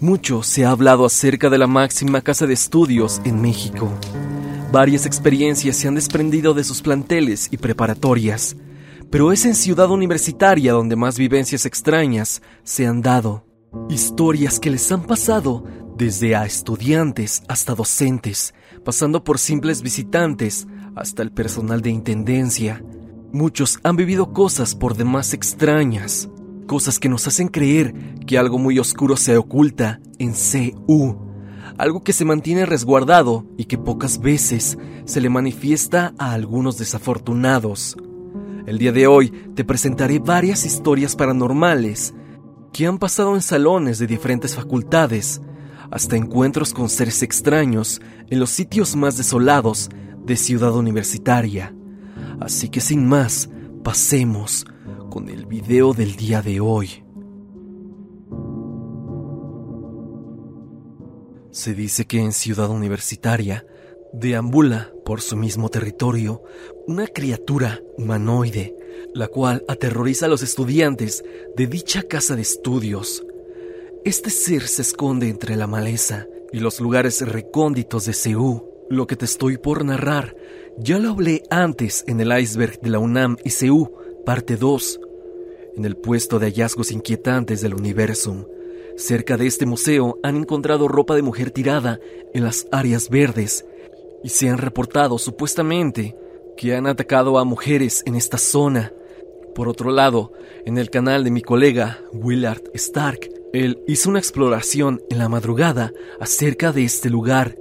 Mucho se ha hablado acerca de la máxima casa de estudios en México. Varias experiencias se han desprendido de sus planteles y preparatorias, pero es en Ciudad Universitaria donde más vivencias extrañas se han dado. Historias que les han pasado desde a estudiantes hasta docentes, pasando por simples visitantes hasta el personal de intendencia. Muchos han vivido cosas por demás extrañas, cosas que nos hacen creer que algo muy oscuro se oculta en CU, algo que se mantiene resguardado y que pocas veces se le manifiesta a algunos desafortunados. El día de hoy te presentaré varias historias paranormales que han pasado en salones de diferentes facultades, hasta encuentros con seres extraños en los sitios más desolados de Ciudad Universitaria. Así que sin más, pasemos con el video del día de hoy. Se dice que en Ciudad Universitaria deambula por su mismo territorio una criatura humanoide, la cual aterroriza a los estudiantes de dicha casa de estudios. Este ser se esconde entre la maleza y los lugares recónditos de Seúl. Lo que te estoy por narrar ya lo hablé antes en el iceberg de la UNAM y Seúl, parte 2, en el puesto de hallazgos inquietantes del universo. Cerca de este museo han encontrado ropa de mujer tirada en las áreas verdes y se han reportado supuestamente que han atacado a mujeres en esta zona. Por otro lado, en el canal de mi colega Willard Stark, él hizo una exploración en la madrugada acerca de este lugar.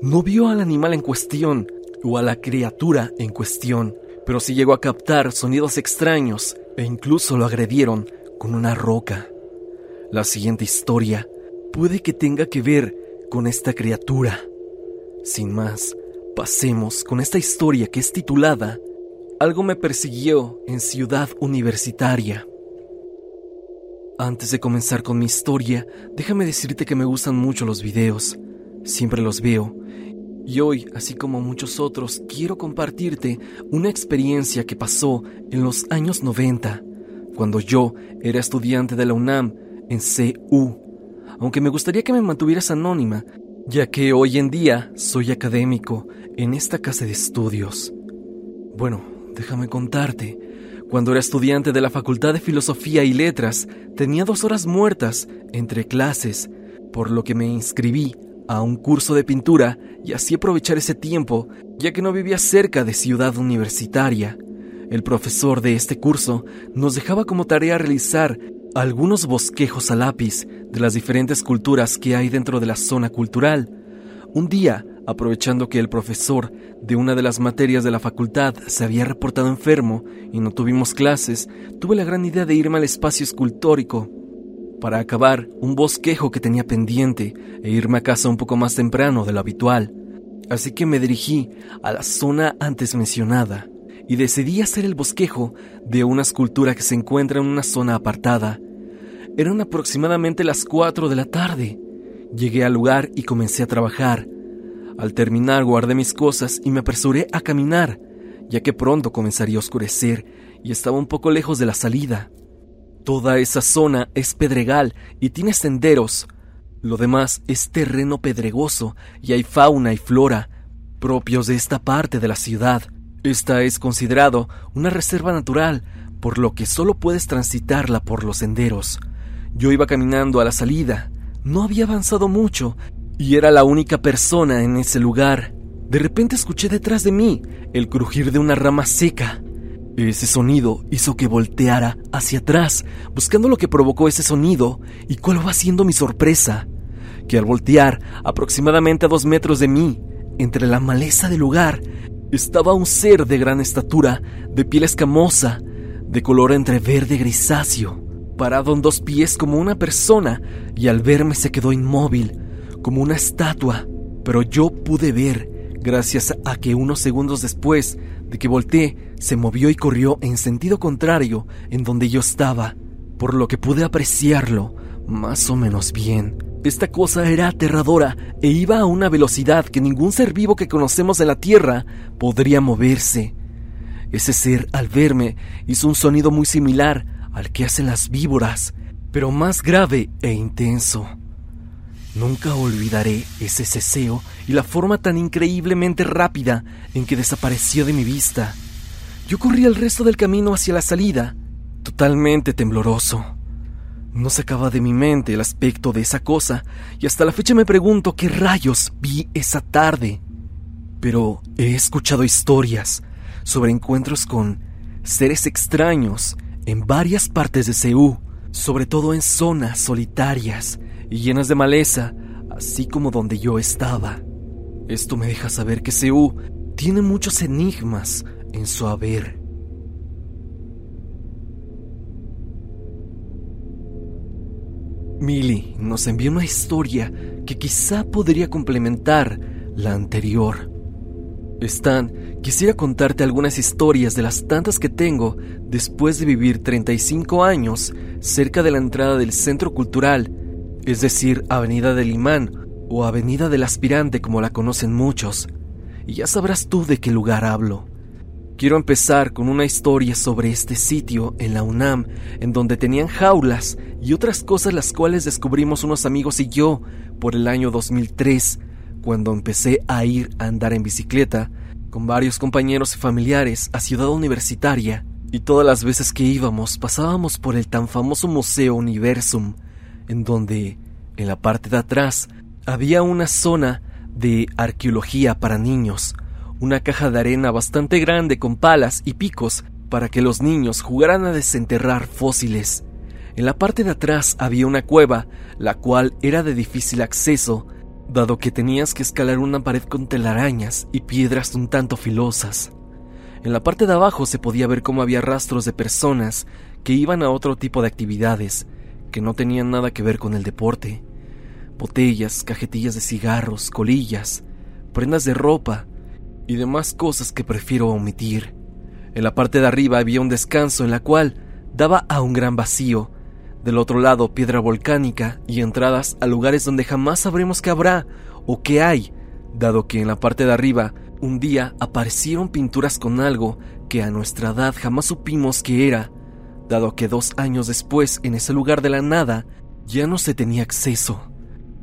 No vio al animal en cuestión o a la criatura en cuestión, pero sí llegó a captar sonidos extraños e incluso lo agredieron con una roca. La siguiente historia puede que tenga que ver con esta criatura. Sin más, pasemos con esta historia que es titulada Algo me persiguió en Ciudad Universitaria. Antes de comenzar con mi historia, déjame decirte que me gustan mucho los videos. Siempre los veo. Y hoy, así como muchos otros, quiero compartirte una experiencia que pasó en los años 90, cuando yo era estudiante de la UNAM en CU. Aunque me gustaría que me mantuvieras anónima, ya que hoy en día soy académico en esta casa de estudios. Bueno, déjame contarte. Cuando era estudiante de la Facultad de Filosofía y Letras, tenía dos horas muertas entre clases, por lo que me inscribí a un curso de pintura y así aprovechar ese tiempo, ya que no vivía cerca de ciudad universitaria. El profesor de este curso nos dejaba como tarea realizar algunos bosquejos a lápiz de las diferentes culturas que hay dentro de la zona cultural. Un día, aprovechando que el profesor de una de las materias de la facultad se había reportado enfermo y no tuvimos clases, tuve la gran idea de irme al espacio escultórico para acabar un bosquejo que tenía pendiente e irme a casa un poco más temprano de lo habitual. Así que me dirigí a la zona antes mencionada y decidí hacer el bosquejo de una escultura que se encuentra en una zona apartada. Eran aproximadamente las 4 de la tarde. Llegué al lugar y comencé a trabajar. Al terminar guardé mis cosas y me apresuré a caminar, ya que pronto comenzaría a oscurecer y estaba un poco lejos de la salida. Toda esa zona es pedregal y tiene senderos. Lo demás es terreno pedregoso y hay fauna y flora propios de esta parte de la ciudad. Esta es considerado una reserva natural, por lo que solo puedes transitarla por los senderos. Yo iba caminando a la salida, no había avanzado mucho y era la única persona en ese lugar. De repente escuché detrás de mí el crujir de una rama seca. Ese sonido hizo que volteara hacia atrás, buscando lo que provocó ese sonido y cuál va siendo mi sorpresa. Que al voltear aproximadamente a dos metros de mí, entre la maleza del lugar, estaba un ser de gran estatura, de piel escamosa, de color entre verde grisáceo, parado en dos pies como una persona, y al verme se quedó inmóvil, como una estatua. Pero yo pude ver, gracias a que unos segundos después de que volteé, se movió y corrió en sentido contrario en donde yo estaba, por lo que pude apreciarlo más o menos bien. Esta cosa era aterradora e iba a una velocidad que ningún ser vivo que conocemos en la Tierra podría moverse. Ese ser, al verme, hizo un sonido muy similar al que hacen las víboras, pero más grave e intenso. Nunca olvidaré ese ceseo y la forma tan increíblemente rápida en que desapareció de mi vista. Yo corrí el resto del camino hacia la salida, totalmente tembloroso. No sacaba de mi mente el aspecto de esa cosa y hasta la fecha me pregunto qué rayos vi esa tarde. Pero he escuchado historias sobre encuentros con seres extraños en varias partes de Seúl, sobre todo en zonas solitarias y llenas de maleza, así como donde yo estaba. Esto me deja saber que Seúl tiene muchos enigmas en su haber. Millie nos envió una historia que quizá podría complementar la anterior. Stan, quisiera contarte algunas historias de las tantas que tengo después de vivir 35 años cerca de la entrada del centro cultural, es decir, Avenida del Imán o Avenida del Aspirante como la conocen muchos, y ya sabrás tú de qué lugar hablo. Quiero empezar con una historia sobre este sitio en la UNAM, en donde tenían jaulas y otras cosas las cuales descubrimos unos amigos y yo por el año 2003, cuando empecé a ir a andar en bicicleta con varios compañeros y familiares a Ciudad Universitaria, y todas las veces que íbamos pasábamos por el tan famoso Museo Universum, en donde, en la parte de atrás, había una zona de arqueología para niños, una caja de arena bastante grande con palas y picos para que los niños jugaran a desenterrar fósiles. En la parte de atrás había una cueva, la cual era de difícil acceso, dado que tenías que escalar una pared con telarañas y piedras un tanto filosas. En la parte de abajo se podía ver cómo había rastros de personas que iban a otro tipo de actividades, que no tenían nada que ver con el deporte. Botellas, cajetillas de cigarros, colillas, prendas de ropa, y demás cosas que prefiero omitir. En la parte de arriba había un descanso en la cual daba a un gran vacío, del otro lado piedra volcánica y entradas a lugares donde jamás sabremos qué habrá o qué hay, dado que en la parte de arriba un día aparecieron pinturas con algo que a nuestra edad jamás supimos qué era, dado que dos años después en ese lugar de la nada ya no se tenía acceso.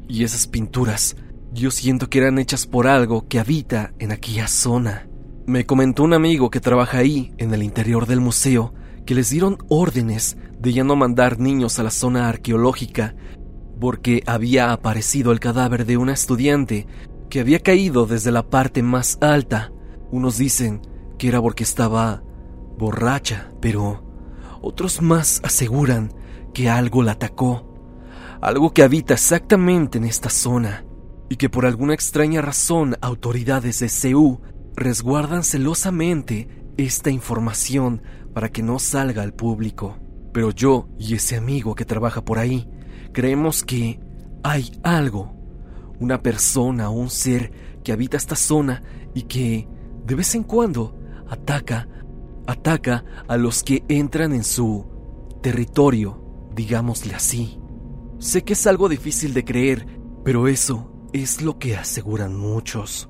Y esas pinturas yo siento que eran hechas por algo que habita en aquella zona. Me comentó un amigo que trabaja ahí, en el interior del museo, que les dieron órdenes de ya no mandar niños a la zona arqueológica, porque había aparecido el cadáver de una estudiante que había caído desde la parte más alta. Unos dicen que era porque estaba borracha, pero otros más aseguran que algo la atacó, algo que habita exactamente en esta zona y que por alguna extraña razón autoridades de CEU resguardan celosamente esta información para que no salga al público. Pero yo y ese amigo que trabaja por ahí creemos que hay algo, una persona o un ser que habita esta zona y que de vez en cuando ataca, ataca a los que entran en su territorio, digámosle así. Sé que es algo difícil de creer, pero eso es lo que aseguran muchos.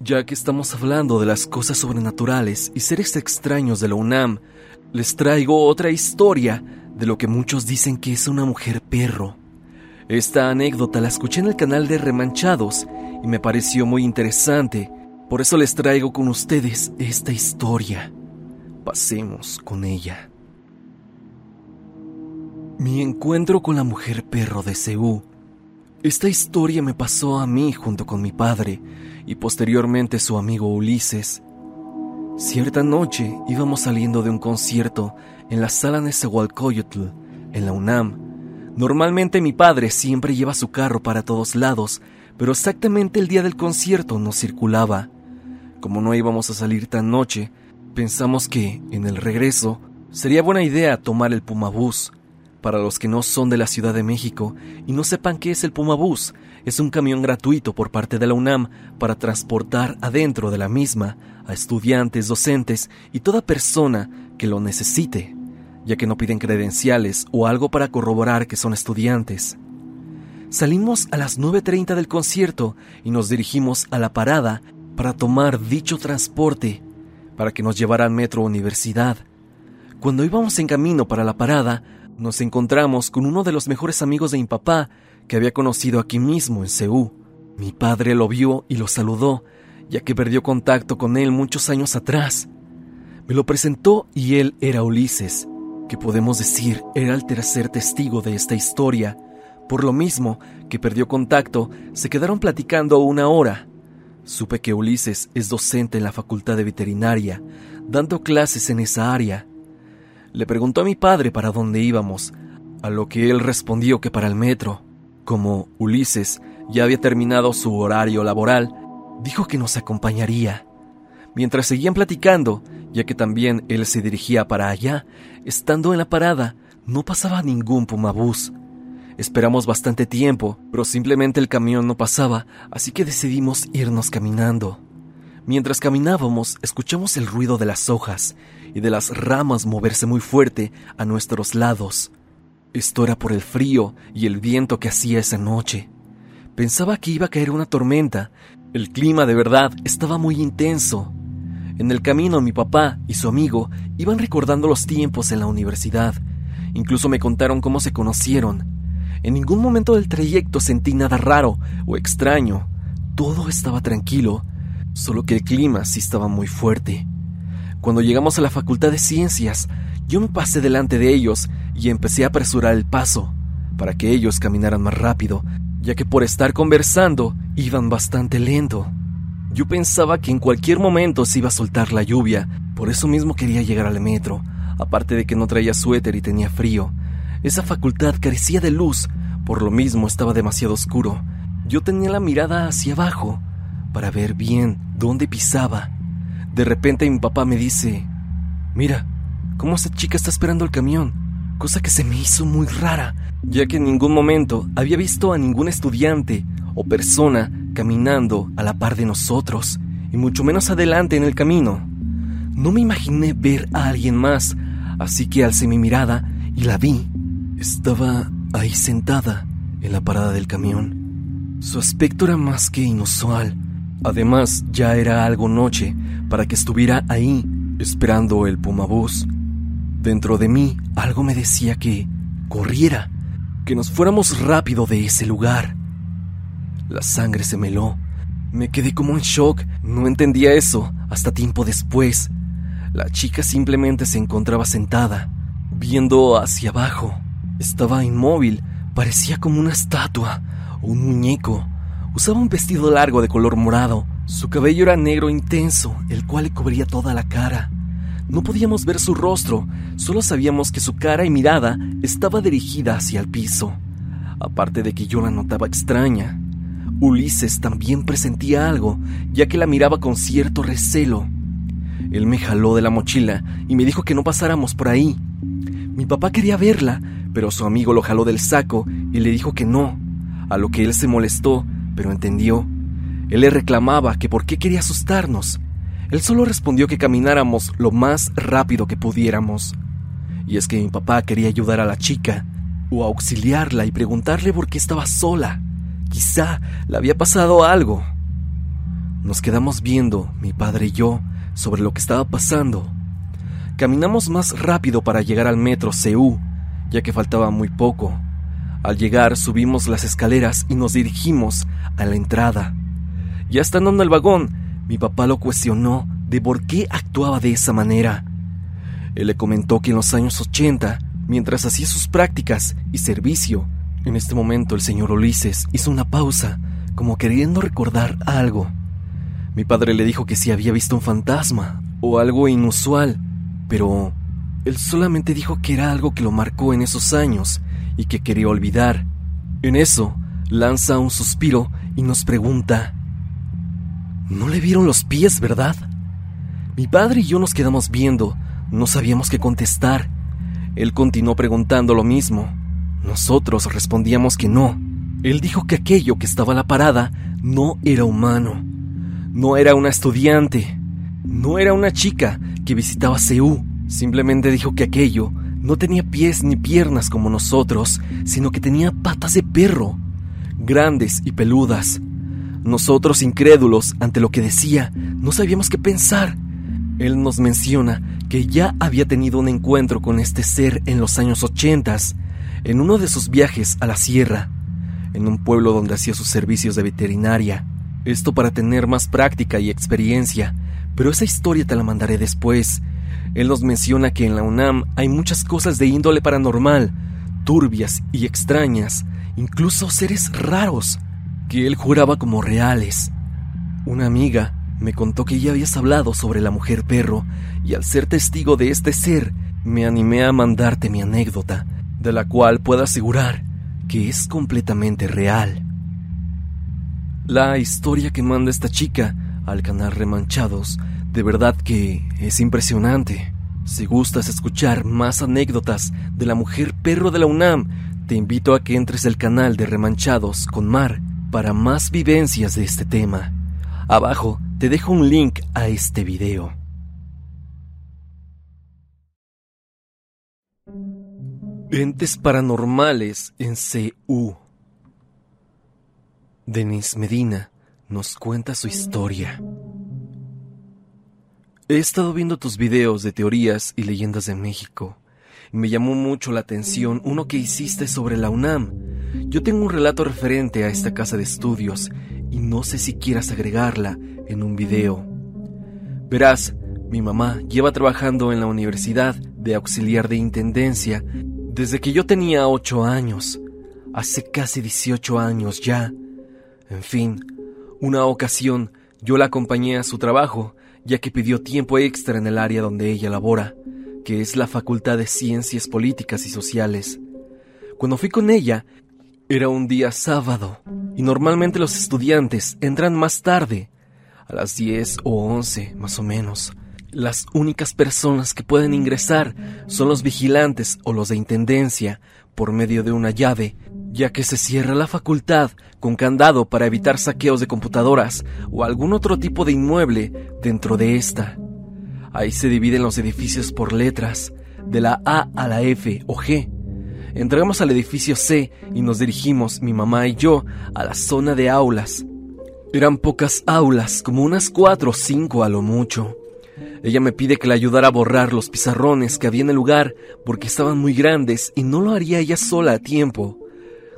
Ya que estamos hablando de las cosas sobrenaturales y seres extraños de la UNAM, les traigo otra historia de lo que muchos dicen que es una mujer perro. Esta anécdota la escuché en el canal de Remanchados y me pareció muy interesante, por eso les traigo con ustedes esta historia. Pasemos con ella. Mi encuentro con la mujer perro de Seúl. Esta historia me pasó a mí junto con mi padre y posteriormente su amigo Ulises. Cierta noche íbamos saliendo de un concierto en la sala Nezahualcóyotl, en la UNAM. Normalmente mi padre siempre lleva su carro para todos lados, pero exactamente el día del concierto no circulaba. Como no íbamos a salir tan noche, pensamos que, en el regreso, sería buena idea tomar el Pumabús para los que no son de la Ciudad de México y no sepan qué es el Pumabús, es un camión gratuito por parte de la UNAM para transportar adentro de la misma a estudiantes, docentes y toda persona que lo necesite, ya que no piden credenciales o algo para corroborar que son estudiantes. Salimos a las 9.30 del concierto y nos dirigimos a la parada para tomar dicho transporte para que nos llevara al metro universidad. cuando íbamos en camino para la parada, nos encontramos con uno de los mejores amigos de mi papá que había conocido aquí mismo en Ceú. Mi padre lo vio y lo saludó, ya que perdió contacto con él muchos años atrás. Me lo presentó y él era Ulises, que podemos decir era el tercer testigo de esta historia. Por lo mismo que perdió contacto, se quedaron platicando una hora. Supe que Ulises es docente en la Facultad de Veterinaria, dando clases en esa área. Le preguntó a mi padre para dónde íbamos, a lo que él respondió que para el metro. Como Ulises ya había terminado su horario laboral, dijo que nos acompañaría. Mientras seguían platicando, ya que también él se dirigía para allá, estando en la parada, no pasaba ningún pumabús. Esperamos bastante tiempo, pero simplemente el camión no pasaba, así que decidimos irnos caminando. Mientras caminábamos, escuchamos el ruido de las hojas y de las ramas moverse muy fuerte a nuestros lados. Esto era por el frío y el viento que hacía esa noche. Pensaba que iba a caer una tormenta. El clima de verdad estaba muy intenso. En el camino mi papá y su amigo iban recordando los tiempos en la universidad. Incluso me contaron cómo se conocieron. En ningún momento del trayecto sentí nada raro o extraño. Todo estaba tranquilo, solo que el clima sí estaba muy fuerte. Cuando llegamos a la Facultad de Ciencias, yo me pasé delante de ellos y empecé a apresurar el paso, para que ellos caminaran más rápido, ya que por estar conversando iban bastante lento. Yo pensaba que en cualquier momento se iba a soltar la lluvia, por eso mismo quería llegar al metro, aparte de que no traía suéter y tenía frío. Esa facultad carecía de luz, por lo mismo estaba demasiado oscuro. Yo tenía la mirada hacia abajo, para ver bien dónde pisaba. De repente mi papá me dice, mira, cómo esa chica está esperando el camión, cosa que se me hizo muy rara, ya que en ningún momento había visto a ningún estudiante o persona caminando a la par de nosotros, y mucho menos adelante en el camino. No me imaginé ver a alguien más, así que alcé mi mirada y la vi. Estaba ahí sentada en la parada del camión. Su aspecto era más que inusual. Además, ya era algo noche para que estuviera ahí esperando el Pumabús. Dentro de mí algo me decía que corriera, que nos fuéramos rápido de ese lugar. La sangre se meló. Me quedé como en shock. No entendía eso hasta tiempo después. La chica simplemente se encontraba sentada, viendo hacia abajo. Estaba inmóvil, parecía como una estatua o un muñeco. Usaba un vestido largo de color morado. Su cabello era negro intenso, el cual le cubría toda la cara. No podíamos ver su rostro, solo sabíamos que su cara y mirada estaba dirigida hacia el piso. Aparte de que yo la notaba extraña. Ulises también presentía algo, ya que la miraba con cierto recelo. Él me jaló de la mochila y me dijo que no pasáramos por ahí. Mi papá quería verla, pero su amigo lo jaló del saco y le dijo que no, a lo que él se molestó, pero entendió. Él le reclamaba que por qué quería asustarnos. Él solo respondió que camináramos lo más rápido que pudiéramos. Y es que mi papá quería ayudar a la chica, o auxiliarla y preguntarle por qué estaba sola. Quizá le había pasado algo. Nos quedamos viendo, mi padre y yo, sobre lo que estaba pasando. Caminamos más rápido para llegar al metro CU, ya que faltaba muy poco. Al llegar subimos las escaleras y nos dirigimos a la entrada. Ya estando en el vagón, mi papá lo cuestionó de por qué actuaba de esa manera. Él le comentó que en los años 80, mientras hacía sus prácticas y servicio, en este momento el señor Ulises hizo una pausa, como queriendo recordar algo. Mi padre le dijo que si había visto un fantasma o algo inusual, pero él solamente dijo que era algo que lo marcó en esos años y que quería olvidar. En eso, lanza un suspiro y nos pregunta, ¿No le vieron los pies, verdad? Mi padre y yo nos quedamos viendo, no sabíamos qué contestar. Él continuó preguntando lo mismo. Nosotros respondíamos que no. Él dijo que aquello que estaba a la parada no era humano. No era una estudiante. No era una chica que visitaba Seúl. Simplemente dijo que aquello no tenía pies ni piernas como nosotros, sino que tenía patas de perro, grandes y peludas. Nosotros, incrédulos ante lo que decía, no sabíamos qué pensar. Él nos menciona que ya había tenido un encuentro con este ser en los años 80 en uno de sus viajes a la sierra, en un pueblo donde hacía sus servicios de veterinaria. Esto para tener más práctica y experiencia, pero esa historia te la mandaré después. Él nos menciona que en la UNAM hay muchas cosas de índole paranormal, turbias y extrañas, incluso seres raros, que él juraba como reales. Una amiga me contó que ya habías hablado sobre la mujer perro, y al ser testigo de este ser, me animé a mandarte mi anécdota, de la cual puedo asegurar que es completamente real. La historia que manda esta chica al canal Remanchados, de verdad que es impresionante. Si gustas escuchar más anécdotas de la mujer perro de la UNAM, te invito a que entres al canal de Remanchados con Mar para más vivencias de este tema. Abajo te dejo un link a este video. Entes paranormales en CU. Denis Medina nos cuenta su historia. He estado viendo tus videos de teorías y leyendas de México. Me llamó mucho la atención uno que hiciste sobre la UNAM. Yo tengo un relato referente a esta casa de estudios y no sé si quieras agregarla en un video. Verás, mi mamá lleva trabajando en la universidad de auxiliar de intendencia desde que yo tenía ocho años, hace casi 18 años ya. En fin, una ocasión yo la acompañé a su trabajo, ya que pidió tiempo extra en el área donde ella labora, que es la Facultad de Ciencias Políticas y Sociales. Cuando fui con ella, era un día sábado, y normalmente los estudiantes entran más tarde, a las 10 o 11 más o menos. Las únicas personas que pueden ingresar son los vigilantes o los de intendencia por medio de una llave, ya que se cierra la facultad con candado para evitar saqueos de computadoras o algún otro tipo de inmueble dentro de esta. Ahí se dividen los edificios por letras, de la A a la F o G. Entramos al edificio C y nos dirigimos, mi mamá y yo, a la zona de aulas. Eran pocas aulas, como unas cuatro o cinco a lo mucho. Ella me pide que le ayudara a borrar los pizarrones que había en el lugar porque estaban muy grandes y no lo haría ella sola a tiempo.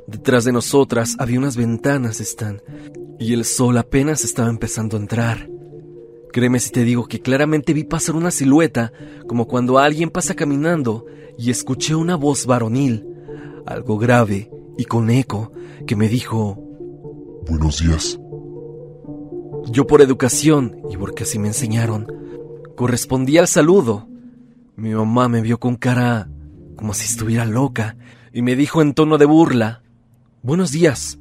Detrás de nosotras había unas ventanas, están, y el sol apenas estaba empezando a entrar. Créeme si te digo que claramente vi pasar una silueta, como cuando alguien pasa caminando, y escuché una voz varonil, algo grave y con eco, que me dijo, Buenos días. Yo por educación, y porque así me enseñaron, Correspondí al saludo. Mi mamá me vio con cara como si estuviera loca y me dijo en tono de burla, Buenos días.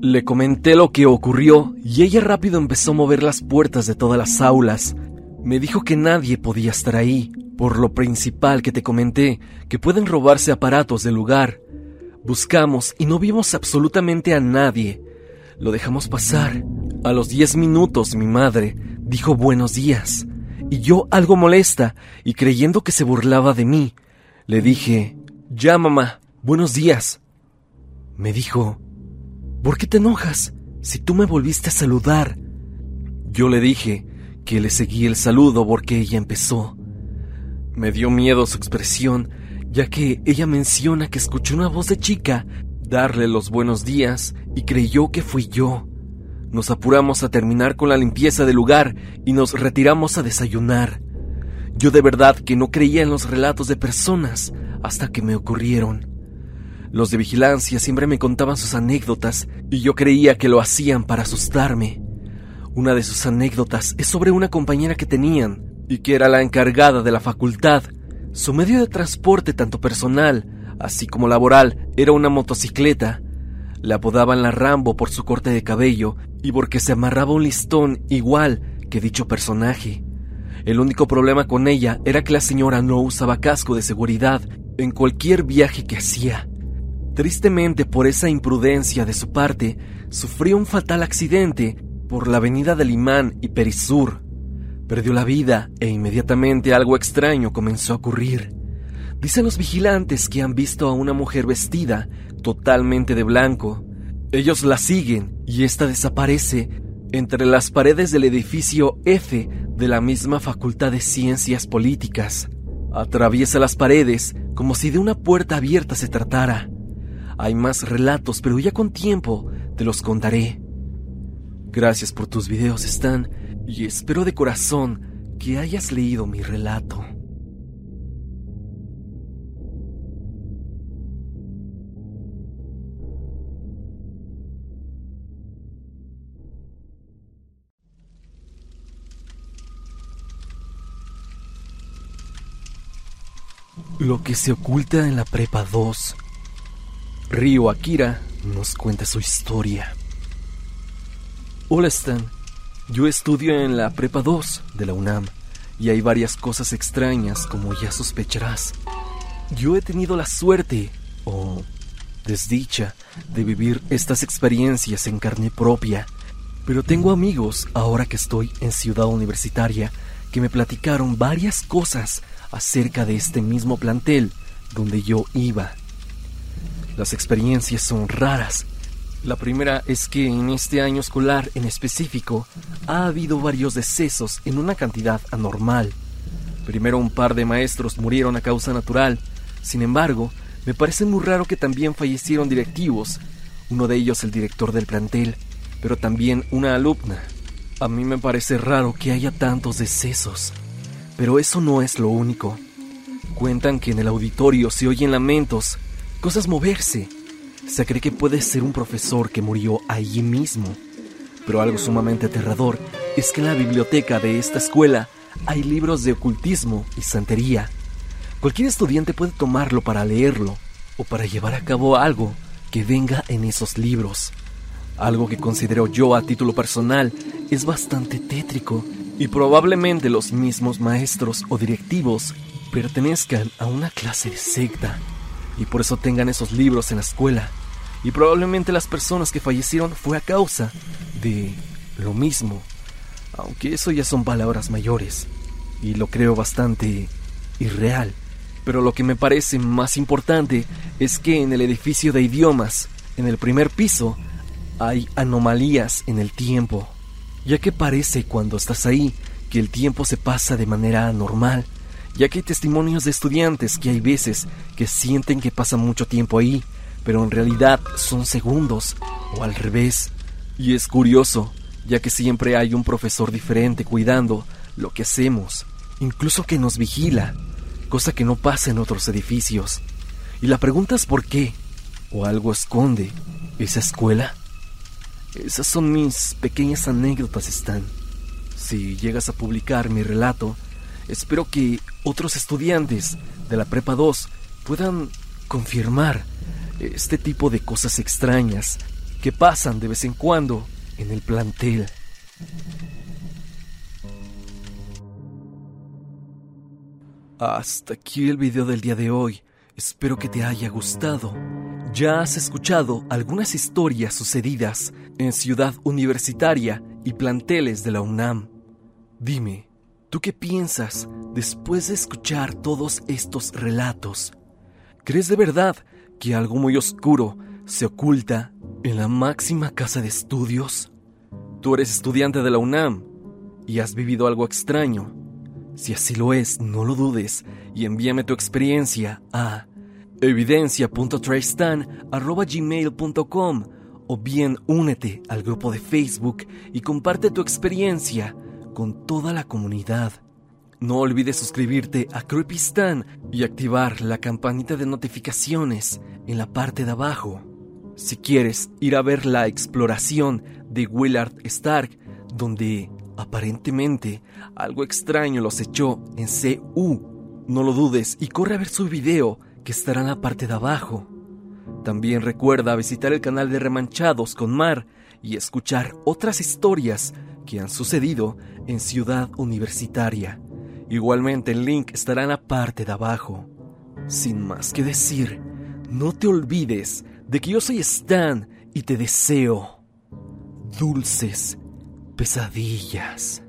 Le comenté lo que ocurrió y ella rápido empezó a mover las puertas de todas las aulas. Me dijo que nadie podía estar ahí, por lo principal que te comenté, que pueden robarse aparatos del lugar. Buscamos y no vimos absolutamente a nadie. Lo dejamos pasar. A los diez minutos mi madre dijo buenos días y yo algo molesta y creyendo que se burlaba de mí, le dije, ya mamá, buenos días. Me dijo, ¿por qué te enojas si tú me volviste a saludar? Yo le dije que le seguí el saludo porque ella empezó. Me dio miedo su expresión, ya que ella menciona que escuchó una voz de chica darle los buenos días y creyó que fui yo. Nos apuramos a terminar con la limpieza del lugar y nos retiramos a desayunar. Yo de verdad que no creía en los relatos de personas hasta que me ocurrieron. Los de vigilancia siempre me contaban sus anécdotas y yo creía que lo hacían para asustarme. Una de sus anécdotas es sobre una compañera que tenían y que era la encargada de la facultad. Su medio de transporte tanto personal así como laboral era una motocicleta le apodaban la Rambo por su corte de cabello y porque se amarraba un listón igual que dicho personaje. El único problema con ella era que la señora no usaba casco de seguridad en cualquier viaje que hacía. Tristemente por esa imprudencia de su parte, sufrió un fatal accidente por la avenida del Imán y Perisur. Perdió la vida e inmediatamente algo extraño comenzó a ocurrir. Dicen los vigilantes que han visto a una mujer vestida totalmente de blanco. Ellos la siguen y ésta desaparece entre las paredes del edificio F de la misma Facultad de Ciencias Políticas. Atraviesa las paredes como si de una puerta abierta se tratara. Hay más relatos, pero ya con tiempo te los contaré. Gracias por tus videos, Stan, y espero de corazón que hayas leído mi relato. Lo que se oculta en la Prepa 2. Ryo Akira nos cuenta su historia. Hola Stan, yo estudio en la Prepa 2 de la UNAM y hay varias cosas extrañas como ya sospecharás. Yo he tenido la suerte, o desdicha, de vivir estas experiencias en carne propia, pero tengo amigos ahora que estoy en Ciudad Universitaria que me platicaron varias cosas acerca de este mismo plantel donde yo iba. Las experiencias son raras. La primera es que en este año escolar en específico ha habido varios decesos en una cantidad anormal. Primero un par de maestros murieron a causa natural. Sin embargo, me parece muy raro que también fallecieron directivos, uno de ellos el director del plantel, pero también una alumna. A mí me parece raro que haya tantos decesos. Pero eso no es lo único. Cuentan que en el auditorio se oyen lamentos, cosas moverse. Se cree que puede ser un profesor que murió allí mismo. Pero algo sumamente aterrador es que en la biblioteca de esta escuela hay libros de ocultismo y santería. Cualquier estudiante puede tomarlo para leerlo o para llevar a cabo algo que venga en esos libros. Algo que considero yo a título personal es bastante tétrico y probablemente los mismos maestros o directivos pertenezcan a una clase de secta y por eso tengan esos libros en la escuela. Y probablemente las personas que fallecieron fue a causa de lo mismo, aunque eso ya son palabras mayores y lo creo bastante irreal. Pero lo que me parece más importante es que en el edificio de idiomas, en el primer piso, hay anomalías en el tiempo ya que parece cuando estás ahí que el tiempo se pasa de manera anormal, ya que hay testimonios de estudiantes que hay veces que sienten que pasa mucho tiempo ahí, pero en realidad son segundos, o al revés. Y es curioso, ya que siempre hay un profesor diferente cuidando lo que hacemos, incluso que nos vigila, cosa que no pasa en otros edificios. Y la pregunta es por qué, o algo esconde esa escuela. Esas son mis pequeñas anécdotas, Stan. Si llegas a publicar mi relato, espero que otros estudiantes de la Prepa 2 puedan confirmar este tipo de cosas extrañas que pasan de vez en cuando en el plantel. Hasta aquí el video del día de hoy. Espero que te haya gustado. Ya has escuchado algunas historias sucedidas en Ciudad Universitaria y planteles de la UNAM. Dime, ¿tú qué piensas después de escuchar todos estos relatos? ¿Crees de verdad que algo muy oscuro se oculta en la máxima casa de estudios? Tú eres estudiante de la UNAM y has vivido algo extraño. Si así lo es, no lo dudes y envíame tu experiencia a evidencia.tristan.gmail.com o bien únete al grupo de Facebook y comparte tu experiencia con toda la comunidad. No olvides suscribirte a Creepystan y activar la campanita de notificaciones en la parte de abajo. Si quieres ir a ver la exploración de Willard Stark, donde aparentemente algo extraño los echó en CU, no lo dudes y corre a ver su video que estará en la parte de abajo. También recuerda visitar el canal de Remanchados con Mar y escuchar otras historias que han sucedido en Ciudad Universitaria. Igualmente el link estará en la parte de abajo. Sin más que decir, no te olvides de que yo soy Stan y te deseo dulces pesadillas.